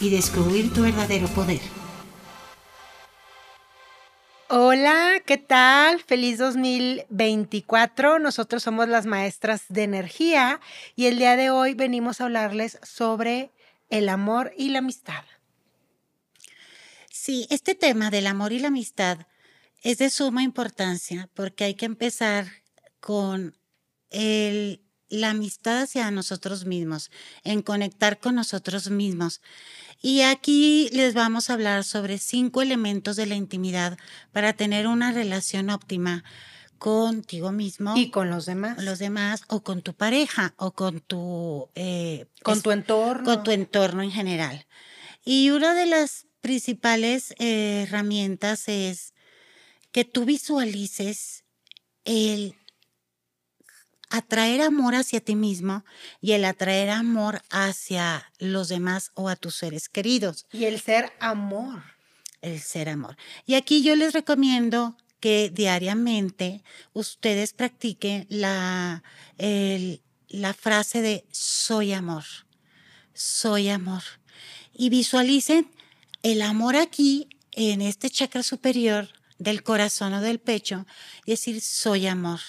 y descubrir tu verdadero poder. Hola, ¿qué tal? Feliz 2024. Nosotros somos las maestras de energía y el día de hoy venimos a hablarles sobre el amor y la amistad. Sí, este tema del amor y la amistad es de suma importancia porque hay que empezar con el la amistad hacia nosotros mismos, en conectar con nosotros mismos. Y aquí les vamos a hablar sobre cinco elementos de la intimidad para tener una relación óptima contigo mismo y con los demás. los demás o con tu pareja o con tu eh, con tu entorno. con tu entorno en general. Y una de las principales eh, herramientas es que tú visualices el atraer amor hacia ti mismo y el atraer amor hacia los demás o a tus seres queridos. Y el ser amor. El ser amor. Y aquí yo les recomiendo que diariamente ustedes practiquen la, la frase de soy amor, soy amor. Y visualicen el amor aquí, en este chakra superior del corazón o del pecho, y decir soy amor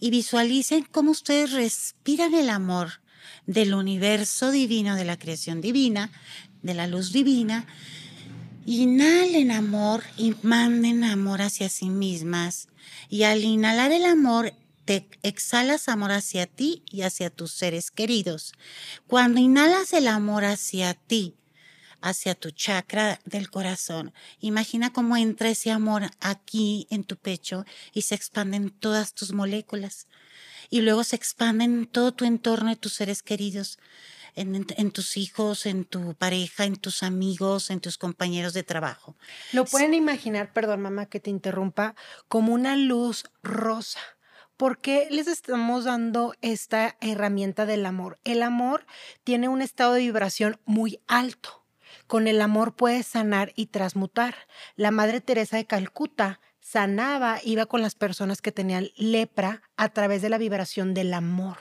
y visualicen cómo ustedes respiran el amor del universo divino, de la creación divina, de la luz divina. Inhalen amor y manden amor hacia sí mismas. Y al inhalar el amor, te exhalas amor hacia ti y hacia tus seres queridos. Cuando inhalas el amor hacia ti, hacia tu chakra del corazón. Imagina cómo entra ese amor aquí en tu pecho y se expanden todas tus moléculas. Y luego se expanden en todo tu entorno de tus seres queridos, en, en, tus hijos, en tu pareja, en tus amigos, en tus compañeros de trabajo. Lo pueden imaginar, perdón mamá que te interrumpa, como una luz rosa. ¿Por qué les estamos dando esta herramienta del amor? El amor tiene un estado de vibración muy alto. Con el amor puedes sanar y transmutar. La Madre Teresa de Calcuta sanaba, iba con las personas que tenían lepra a través de la vibración del amor.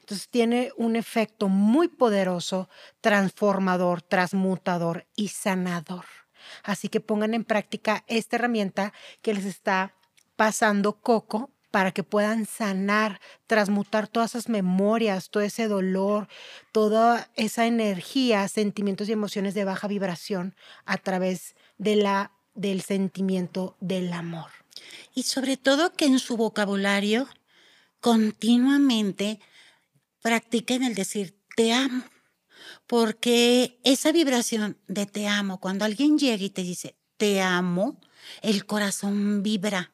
Entonces tiene un efecto muy poderoso, transformador, transmutador y sanador. Así que pongan en práctica esta herramienta que les está pasando Coco para que puedan sanar, transmutar todas esas memorias, todo ese dolor, toda esa energía, sentimientos y emociones de baja vibración a través de la, del sentimiento del amor. Y sobre todo que en su vocabulario continuamente practiquen el decir te amo, porque esa vibración de te amo, cuando alguien llega y te dice te amo, el corazón vibra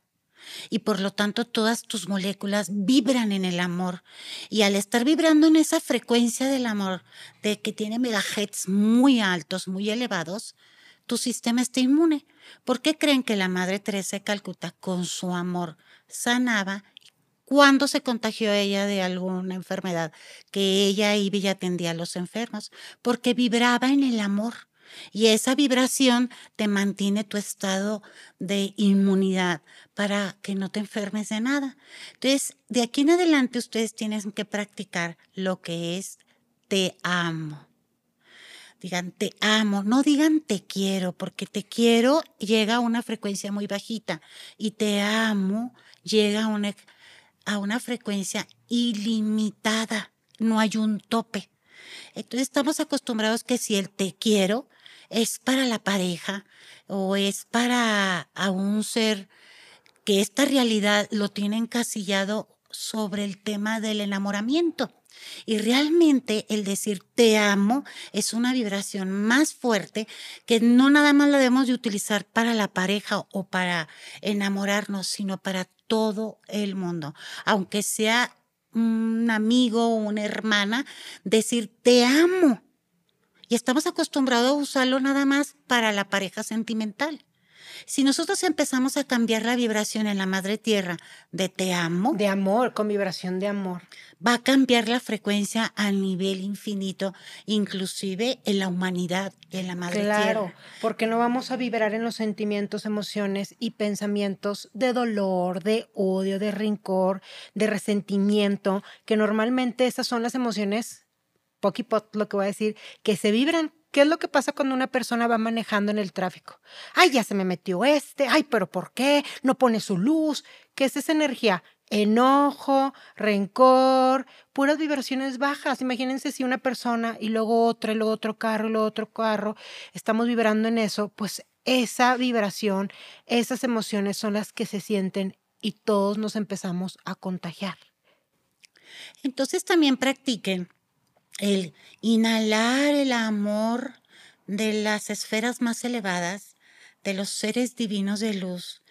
y por lo tanto todas tus moléculas vibran en el amor. Y al estar vibrando en esa frecuencia del amor, de que tiene megahertz muy altos, muy elevados, tu sistema está inmune. ¿Por qué creen que la Madre Teresa de Calcuta con su amor sanaba cuando se contagió ella de alguna enfermedad, que ella iba y atendía a los enfermos, porque vibraba en el amor. Y esa vibración te mantiene tu estado de inmunidad para que no te enfermes de nada. Entonces, de aquí en adelante ustedes tienen que practicar lo que es te amo. Digan te amo, no digan te quiero, porque te quiero llega a una frecuencia muy bajita y te amo llega a una, a una frecuencia ilimitada, no hay un tope. Entonces estamos acostumbrados que si el te quiero es para la pareja o es para a un ser que esta realidad lo tiene encasillado sobre el tema del enamoramiento. Y realmente el decir te amo es una vibración más fuerte que no nada más la debemos de utilizar para la pareja o para enamorarnos, sino para todo el mundo. Aunque sea un amigo o una hermana, decir te amo y estamos acostumbrados a usarlo nada más para la pareja sentimental. Si nosotros empezamos a cambiar la vibración en la madre tierra de te amo, de amor, con vibración de amor, va a cambiar la frecuencia a nivel infinito, inclusive en la humanidad, en la madre tierra. Claro, porque no vamos a vibrar en los sentimientos, emociones y pensamientos de dolor, de odio, de rencor, de resentimiento, que normalmente esas son las emociones poquipot lo que voy a decir, que se vibran ¿Qué es lo que pasa cuando una persona va manejando en el tráfico? Ay, ya se me metió este, ay, pero ¿por qué? No pone su luz. ¿Qué es esa energía? Enojo, rencor, puras vibraciones bajas. Imagínense si una persona y luego otra, y luego otro carro, y luego otro carro, estamos vibrando en eso, pues esa vibración, esas emociones son las que se sienten y todos nos empezamos a contagiar. Entonces también practiquen el inhalar el amor de las esferas más elevadas, de los seres divinos de luz,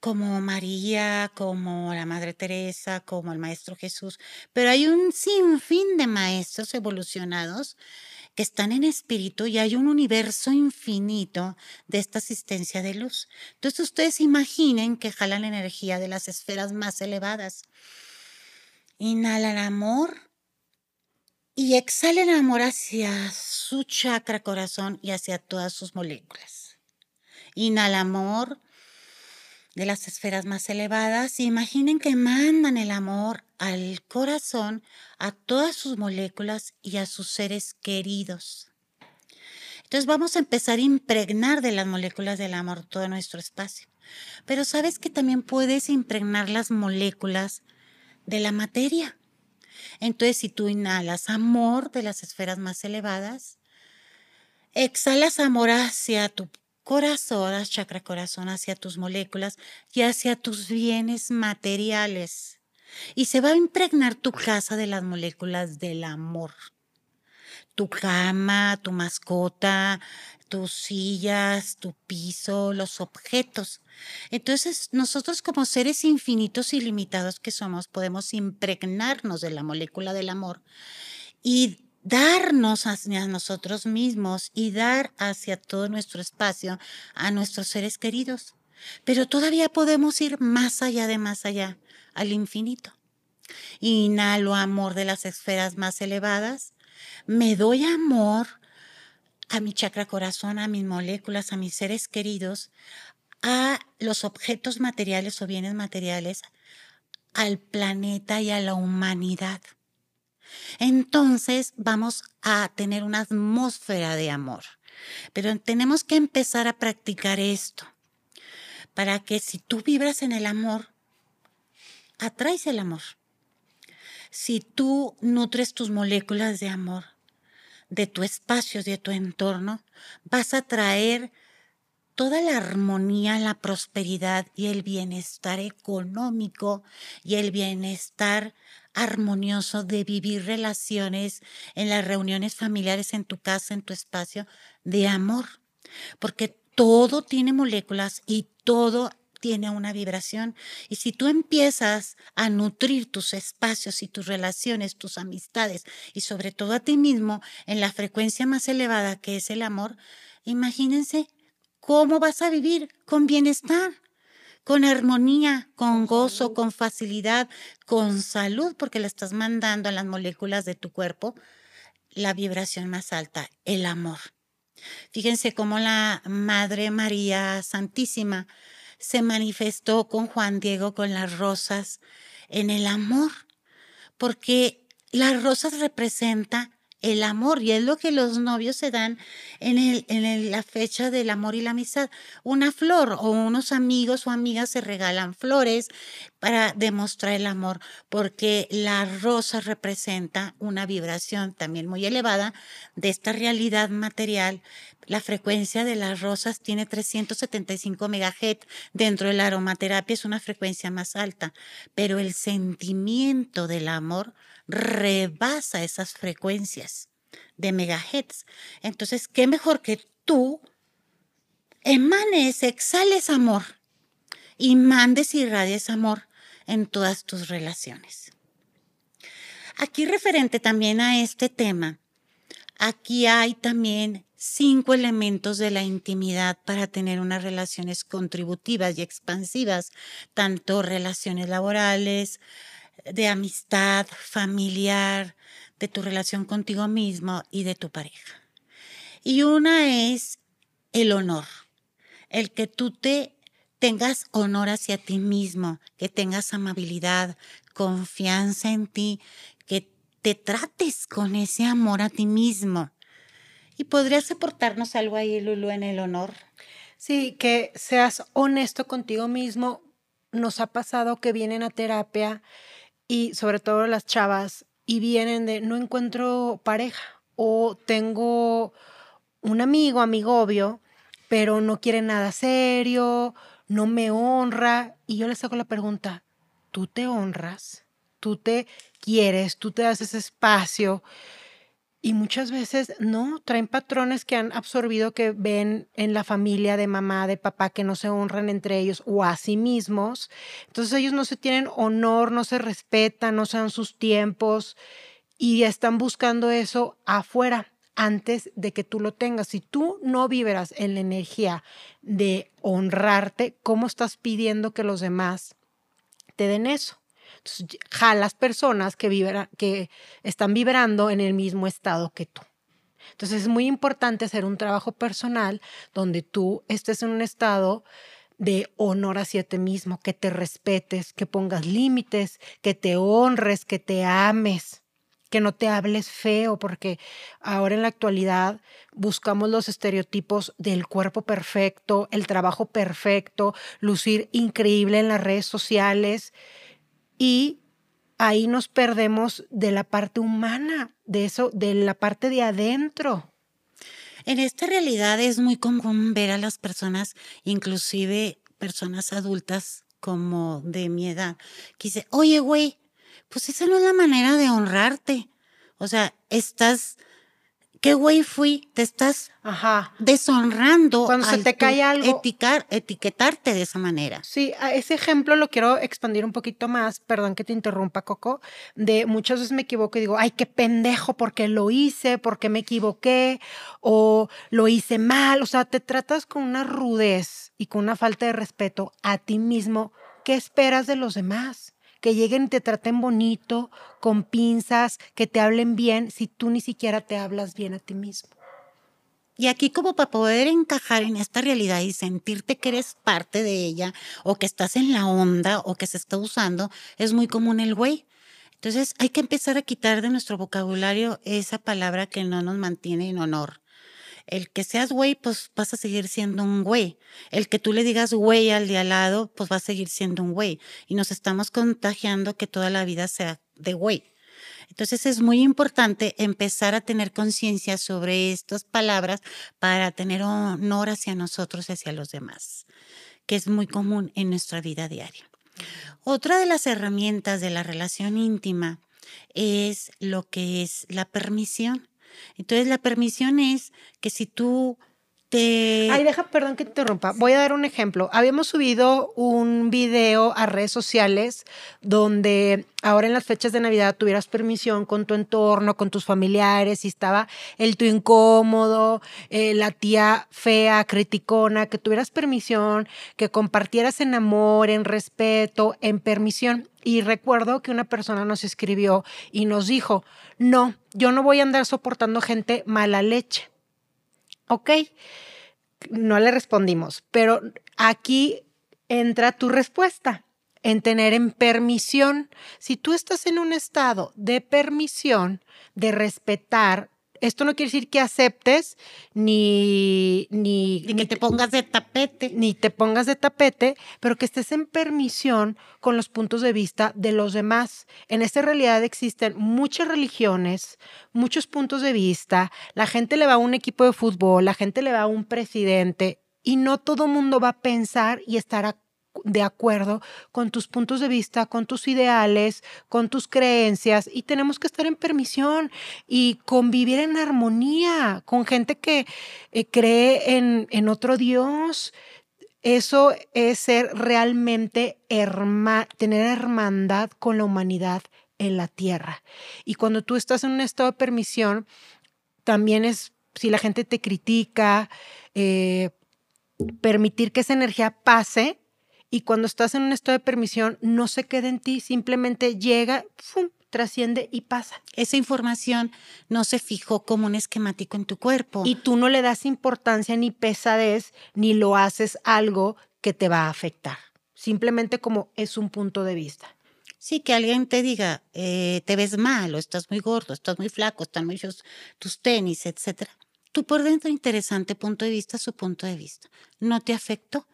como María, como la Madre Teresa, como el Maestro Jesús, pero hay un sinfín de maestros evolucionados que están en espíritu y hay un universo infinito de esta asistencia de luz. Entonces ustedes imaginen que jalan la energía de las esferas más elevadas. Inhalan amor y exhala el amor hacia su chakra corazón y hacia todas sus moléculas. Inhala amor de las esferas más elevadas imaginen que mandan el amor al corazón, a todas sus moléculas y a sus seres queridos. Entonces vamos a empezar a impregnar de las moléculas del amor todo nuestro espacio. Pero sabes que también puedes impregnar las moléculas de la materia. Entonces, si tú inhalas amor de las esferas más elevadas, exhalas amor hacia tu corazón, chakra corazón, hacia tus moléculas y hacia tus bienes materiales. Y se va a impregnar tu casa de las moléculas del amor. Tu cama, tu mascota, tus sillas, tu piso, los objetos. Entonces, nosotros como seres infinitos y limitados que somos, podemos impregnarnos de la molécula del amor y darnos hacia nosotros mismos y dar hacia todo nuestro espacio a nuestros seres queridos. Pero todavía podemos ir más allá de más allá, al infinito. Inhalo amor de las esferas más elevadas. Me doy amor a mi chakra corazón, a mis moléculas, a mis seres queridos, a los objetos materiales o bienes materiales, al planeta y a la humanidad. Entonces vamos a tener una atmósfera de amor. Pero tenemos que empezar a practicar esto para que si tú vibras en el amor, atraes el amor. Si tú nutres tus moléculas de amor, de tu espacio, de tu entorno, vas a traer toda la armonía, la prosperidad y el bienestar económico y el bienestar armonioso de vivir relaciones en las reuniones familiares, en tu casa, en tu espacio, de amor. Porque todo tiene moléculas y todo tiene una vibración. Y si tú empiezas a nutrir tus espacios y tus relaciones, tus amistades y sobre todo a ti mismo en la frecuencia más elevada que es el amor, imagínense cómo vas a vivir con bienestar con armonía, con gozo, con facilidad, con salud, porque le estás mandando a las moléculas de tu cuerpo la vibración más alta, el amor. Fíjense cómo la Madre María Santísima se manifestó con Juan Diego con las rosas en el amor, porque las rosas representan el amor y es lo que los novios se dan en, el, en la fecha del amor y la amistad. Una flor o unos amigos o amigas se regalan flores para demostrar el amor, porque la rosa representa una vibración también muy elevada de esta realidad material. La frecuencia de las rosas tiene 375 MHz. Dentro de la aromaterapia es una frecuencia más alta, pero el sentimiento del amor rebasa esas frecuencias de megahertz. Entonces, ¿qué mejor que tú emanes, exhales amor y mandes y irradies amor en todas tus relaciones? Aquí referente también a este tema, aquí hay también cinco elementos de la intimidad para tener unas relaciones contributivas y expansivas, tanto relaciones laborales, de amistad, familiar, de tu relación contigo mismo y de tu pareja. Y una es el honor, el que tú te tengas honor hacia ti mismo, que tengas amabilidad, confianza en ti, que te trates con ese amor a ti mismo. ¿Y podrías aportarnos algo ahí, Lulu, en el honor? Sí, que seas honesto contigo mismo. Nos ha pasado que vienen a terapia y sobre todo las chavas y vienen de no encuentro pareja o tengo un amigo, amigo obvio, pero no quiere nada serio, no me honra y yo les hago la pregunta, ¿tú te honras? ¿Tú te quieres? ¿Tú te das ese espacio? Y muchas veces no, traen patrones que han absorbido que ven en la familia de mamá, de papá, que no se honran entre ellos o a sí mismos. Entonces ellos no se tienen honor, no se respetan, no se dan sus tiempos y están buscando eso afuera antes de que tú lo tengas. Si tú no vibras en la energía de honrarte, ¿cómo estás pidiendo que los demás te den eso? Entonces, jalas personas que, vibra, que están vibrando en el mismo estado que tú. Entonces es muy importante hacer un trabajo personal donde tú estés en un estado de honor hacia ti mismo, que te respetes, que pongas límites, que te honres, que te ames, que no te hables feo, porque ahora en la actualidad buscamos los estereotipos del cuerpo perfecto, el trabajo perfecto, lucir increíble en las redes sociales y ahí nos perdemos de la parte humana, de eso, de la parte de adentro. En esta realidad es muy común ver a las personas, inclusive personas adultas como de mi edad, que dice, oye, güey, pues esa no es la manera de honrarte. O sea, estás ¿Qué güey fui? Te estás Ajá. deshonrando. Cuando se te cae algo. etiquetarte de esa manera. Sí, ese ejemplo lo quiero expandir un poquito más. Perdón que te interrumpa, Coco. De muchas veces me equivoco y digo, ay, qué pendejo, porque lo hice, porque me equivoqué, o lo hice mal. O sea, te tratas con una rudez y con una falta de respeto a ti mismo. ¿Qué esperas de los demás? Que lleguen y te traten bonito, con pinzas, que te hablen bien, si tú ni siquiera te hablas bien a ti mismo. Y aquí como para poder encajar en esta realidad y sentirte que eres parte de ella o que estás en la onda o que se está usando, es muy común el güey. Entonces hay que empezar a quitar de nuestro vocabulario esa palabra que no nos mantiene en honor. El que seas güey, pues vas a seguir siendo un güey. El que tú le digas güey al de al lado, pues va a seguir siendo un güey. Y nos estamos contagiando que toda la vida sea de güey. Entonces es muy importante empezar a tener conciencia sobre estas palabras para tener honor hacia nosotros y hacia los demás, que es muy común en nuestra vida diaria. Otra de las herramientas de la relación íntima es lo que es la permisión. Entonces la permisión es que si tú te... Ay, deja, perdón que te interrumpa. Voy a dar un ejemplo. Habíamos subido un video a redes sociales donde ahora en las fechas de Navidad tuvieras permisión con tu entorno, con tus familiares, y estaba el tu incómodo, eh, la tía fea, criticona, que tuvieras permisión, que compartieras en amor, en respeto, en permisión. Y recuerdo que una persona nos escribió y nos dijo, no, yo no voy a andar soportando gente mala leche. Ok, no le respondimos, pero aquí entra tu respuesta en tener en permisión. Si tú estás en un estado de permisión, de respetar esto no quiere decir que aceptes ni, ni, que te pongas de tapete. Ni te pongas de tapete, pero que estés en permisión con los puntos de vista de los demás. En esta realidad existen muchas religiones, muchos puntos de vista. La gente le va a un equipo de fútbol, la gente le va a un presidente y no todo mundo va a pensar y estar de acuerdo con tus puntos de vista, con tus ideales, con tus creencias y tenemos que estar en permisión y convivir en armonía con gente que eh, cree en, en, otro Dios. Eso es ser realmente tener hermandad con la humanidad en la tierra. Y cuando tú estás en un estado de permisión, también es, si la gente te critica, eh, permitir que esa energía pase y cuando estás en un estado de permisión no se quede en ti, simplemente llega, trasciende y pasa. Esa información no se fijó como un esquemático en tu cuerpo. Y tú no le das importancia ni pesadez, ni lo haces algo que te va a afectar. Simplemente como es un punto de vista. Sí, que alguien te diga, eh, te ves mal, o estás muy gordo, estás muy flaco, están muchos tus tenis, etcétera. Tú por dentro, interesante punto de vista, su punto de vista. No te afectó.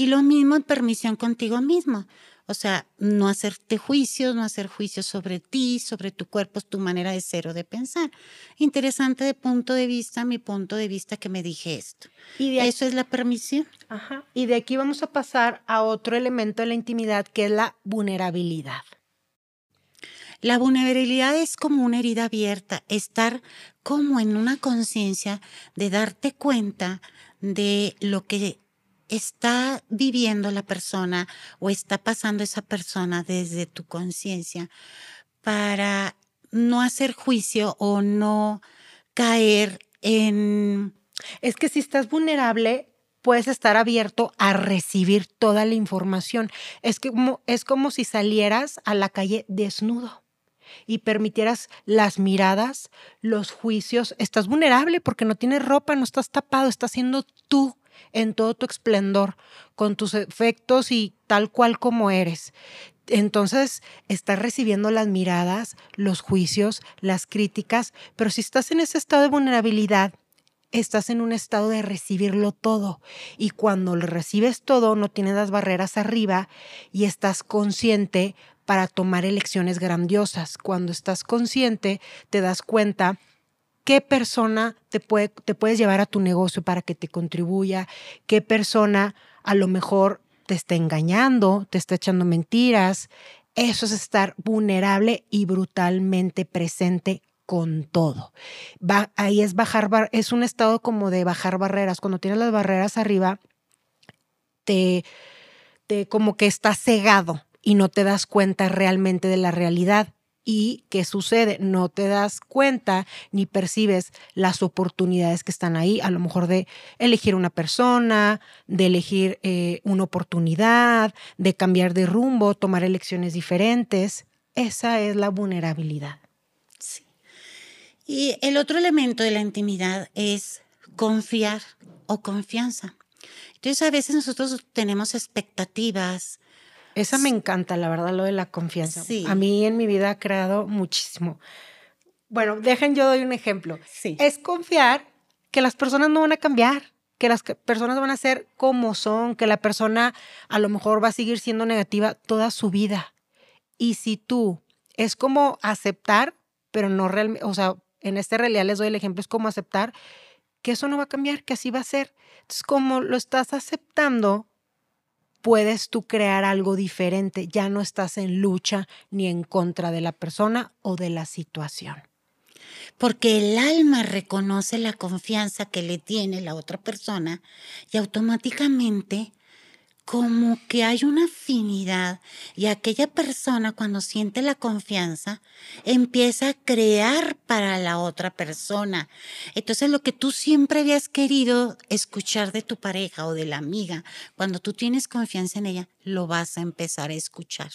Y lo mismo en permisión contigo mismo. O sea, no hacerte juicios, no hacer juicios sobre ti, sobre tu cuerpo, tu manera de ser o de pensar. Interesante de punto de vista, mi punto de vista que me dije esto. Y Eso es la permisión. Ajá. Y de aquí vamos a pasar a otro elemento de la intimidad que es la vulnerabilidad. La vulnerabilidad es como una herida abierta, estar como en una conciencia de darte cuenta de lo que está viviendo la persona o está pasando esa persona desde tu conciencia para no hacer juicio o no caer en... Es que si estás vulnerable, puedes estar abierto a recibir toda la información. Es, que como, es como si salieras a la calle desnudo y permitieras las miradas, los juicios. Estás vulnerable porque no tienes ropa, no estás tapado, estás siendo tú en todo tu esplendor, con tus efectos y tal cual como eres. Entonces, estás recibiendo las miradas, los juicios, las críticas, pero si estás en ese estado de vulnerabilidad, estás en un estado de recibirlo todo. Y cuando lo recibes todo, no tienes las barreras arriba y estás consciente para tomar elecciones grandiosas. Cuando estás consciente, te das cuenta qué persona te, puede, te puedes llevar a tu negocio para que te contribuya, qué persona a lo mejor te está engañando, te está echando mentiras. Eso es estar vulnerable y brutalmente presente con todo. Ahí es bajar, es un estado como de bajar barreras. Cuando tienes las barreras arriba, te, te como que estás cegado y no te das cuenta realmente de la realidad. ¿Y qué sucede? No te das cuenta ni percibes las oportunidades que están ahí, a lo mejor de elegir una persona, de elegir eh, una oportunidad, de cambiar de rumbo, tomar elecciones diferentes. Esa es la vulnerabilidad. Sí. Y el otro elemento de la intimidad es confiar o confianza. Entonces a veces nosotros tenemos expectativas, esa me encanta, la verdad, lo de la confianza. Sí. A mí en mi vida ha creado muchísimo. Bueno, dejen yo doy un ejemplo. Sí. Es confiar que las personas no van a cambiar, que las personas van a ser como son, que la persona a lo mejor va a seguir siendo negativa toda su vida. Y si tú es como aceptar, pero no realmente, o sea, en este realidad les doy el ejemplo, es como aceptar que eso no va a cambiar, que así va a ser. Entonces, como lo estás aceptando, puedes tú crear algo diferente. Ya no estás en lucha ni en contra de la persona o de la situación. Porque el alma reconoce la confianza que le tiene la otra persona y automáticamente como que hay una afinidad y aquella persona cuando siente la confianza empieza a crear para la otra persona. Entonces lo que tú siempre habías querido escuchar de tu pareja o de la amiga, cuando tú tienes confianza en ella, lo vas a empezar a escuchar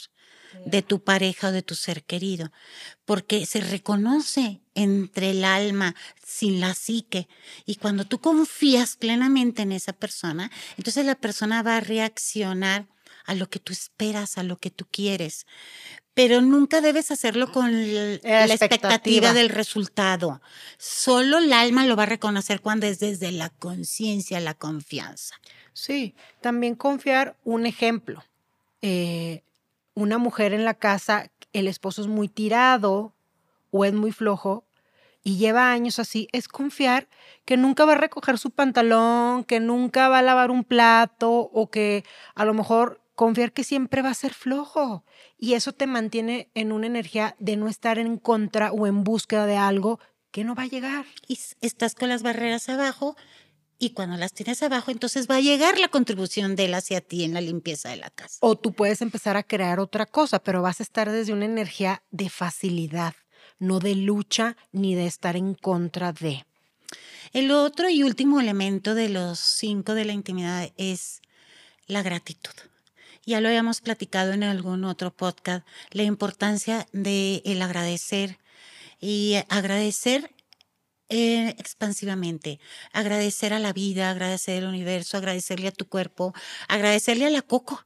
de tu pareja o de tu ser querido, porque se reconoce entre el alma sin la psique. Y cuando tú confías plenamente en esa persona, entonces la persona va a reaccionar a lo que tú esperas, a lo que tú quieres. Pero nunca debes hacerlo con la, expectativa. del resultado. Solo el alma lo va a reconocer cuando es desde la conciencia, la confianza. Sí, también confiar un ejemplo. Eh, una mujer en la casa, el esposo es muy tirado o es muy flojo y lleva años así, es confiar que nunca va a recoger su pantalón, que nunca va a lavar un plato o que a lo mejor confiar que siempre va a ser flojo. Y eso te mantiene en una energía de no estar en contra o en búsqueda de algo que no va a llegar. Y estás con las barreras abajo y cuando las tienes abajo, entonces va a llegar la contribución de él hacia ti en la limpieza de la casa. O tú puedes empezar a crear otra cosa, pero vas a estar desde una energía de facilidad, no de lucha ni de estar en contra de. El otro y último elemento de los cinco de la intimidad es la gratitud. Ya lo habíamos platicado en algún otro podcast, la importancia de el agradecer y agradecer eh, expansivamente, agradecer a la vida, agradecer al universo, agradecerle a tu cuerpo, agradecerle a la coco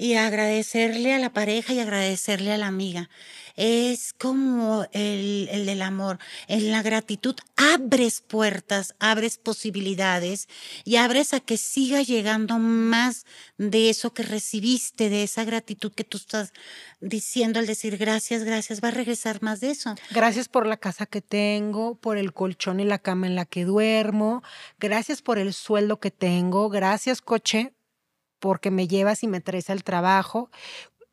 y agradecerle a la pareja y agradecerle a la amiga. Es como el, el, del amor. En la gratitud abres puertas, abres posibilidades y abres a que siga llegando más de eso que recibiste, de esa gratitud que tú estás diciendo al decir gracias, gracias, va a regresar más de eso. Gracias por la casa que tengo, por el colchón y la cama en la que duermo, gracias por el sueldo que tengo, gracias coche porque me llevas y me traes al trabajo.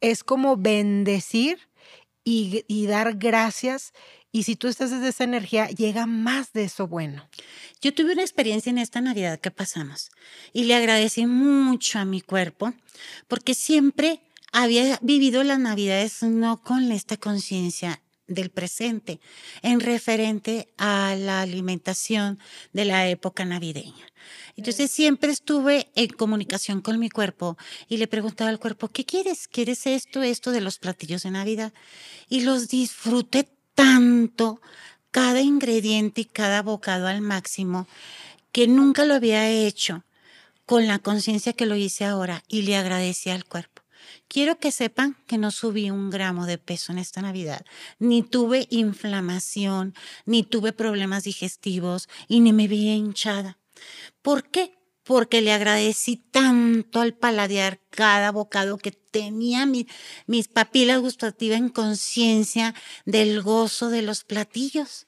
Es como bendecir y, y, dar gracias. Y si tú estás desde esa energía, llega más de eso bueno. Yo tuve una experiencia en esta Navidad que pasamos y le agradecí mucho a mi cuerpo porque siempre había vivido las Navidades no con esta conciencia del presente, en referente a la alimentación de la época navideña. Entonces siempre estuve en comunicación con mi cuerpo y le preguntaba al cuerpo, ¿qué quieres? ¿Quieres esto, esto de los platillos de Navidad? Y los disfruté tanto, cada ingrediente y cada bocado al máximo, que nunca lo había hecho con la conciencia que lo hice ahora y le agradecí al cuerpo. Quiero que sepan que no subí un gramo de peso en esta Navidad, ni tuve inflamación, ni tuve problemas digestivos y ni me vi hinchada. ¿Por qué? Porque le agradecí tanto al paladear cada bocado que tenía mis papilas gustativas en conciencia del gozo de los platillos.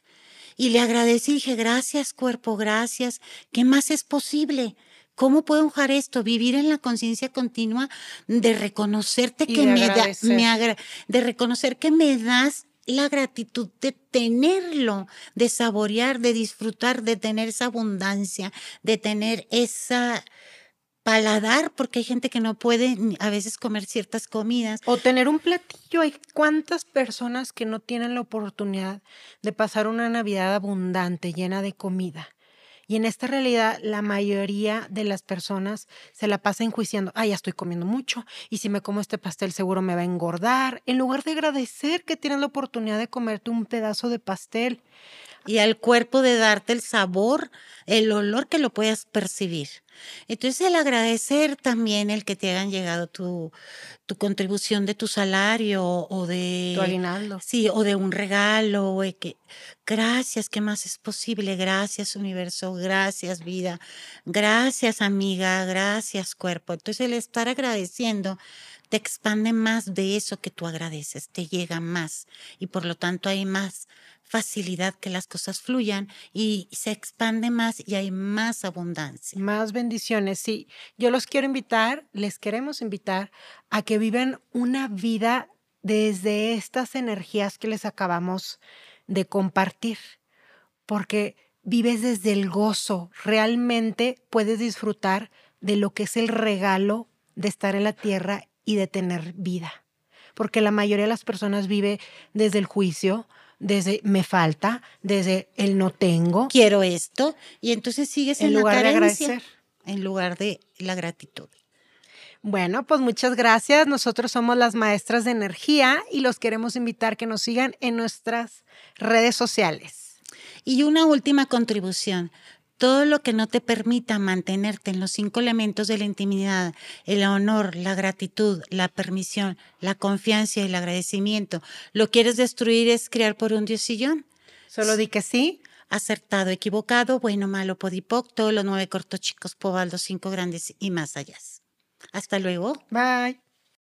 Y le agradecí dije, gracias cuerpo, gracias. ¿Qué más es posible? ¿Cómo puedo dejar esto? Vivir en la conciencia continua de reconocerte que me da, me de reconocer que me das la gratitud de tenerlo, de saborear, de disfrutar, de tener esa abundancia, de tener esa paladar, porque hay gente que no puede a veces comer ciertas comidas. O tener un platillo. Hay cuántas personas que no tienen la oportunidad de pasar una Navidad abundante, llena de comida. Y en esta realidad, la mayoría de las personas se la pasa enjuiciando, ah, ya estoy comiendo mucho, y si me como este pastel seguro me va a engordar, en lugar de agradecer que tienes la oportunidad de comerte un pedazo de pastel. Y al cuerpo de darte el sabor, el olor que lo puedas percibir. Entonces el agradecer también el que te hayan llegado tu, tu contribución de tu salario o de... Tu aguinaldo. Sí, o de un regalo. O que, gracias, ¿qué más es posible? Gracias universo, gracias vida, gracias amiga, gracias cuerpo. Entonces el estar agradeciendo te expande más de eso que tú agradeces, te llega más y por lo tanto hay más facilidad que las cosas fluyan y se expande más y hay más abundancia. Más bendiciones, sí. Yo los quiero invitar, les queremos invitar a que vivan una vida desde estas energías que les acabamos de compartir, porque vives desde el gozo, realmente puedes disfrutar de lo que es el regalo de estar en la tierra y de tener vida. Porque la mayoría de las personas vive desde el juicio, desde me falta, desde el no tengo. Quiero esto. Y entonces sigues en, lugar de agradecer. En lugar de la gratitud. Bueno, pues muchas gracias. Nosotros somos las maestras de energía y los queremos invitar que nos sigan en nuestras redes sociales. Y una última contribución todo lo que no te permita mantenerte en los cinco elementos de la intimidad, el honor, la gratitud, la permisión, la confianza y el agradecimiento, lo quieres destruir es crear por un diosillón. Solo di que sí. Acertado, equivocado, bueno, malo, podipoc, todos los nueve cortos chicos, pobaldos, cinco grandes y más allá. Hasta luego. Bye.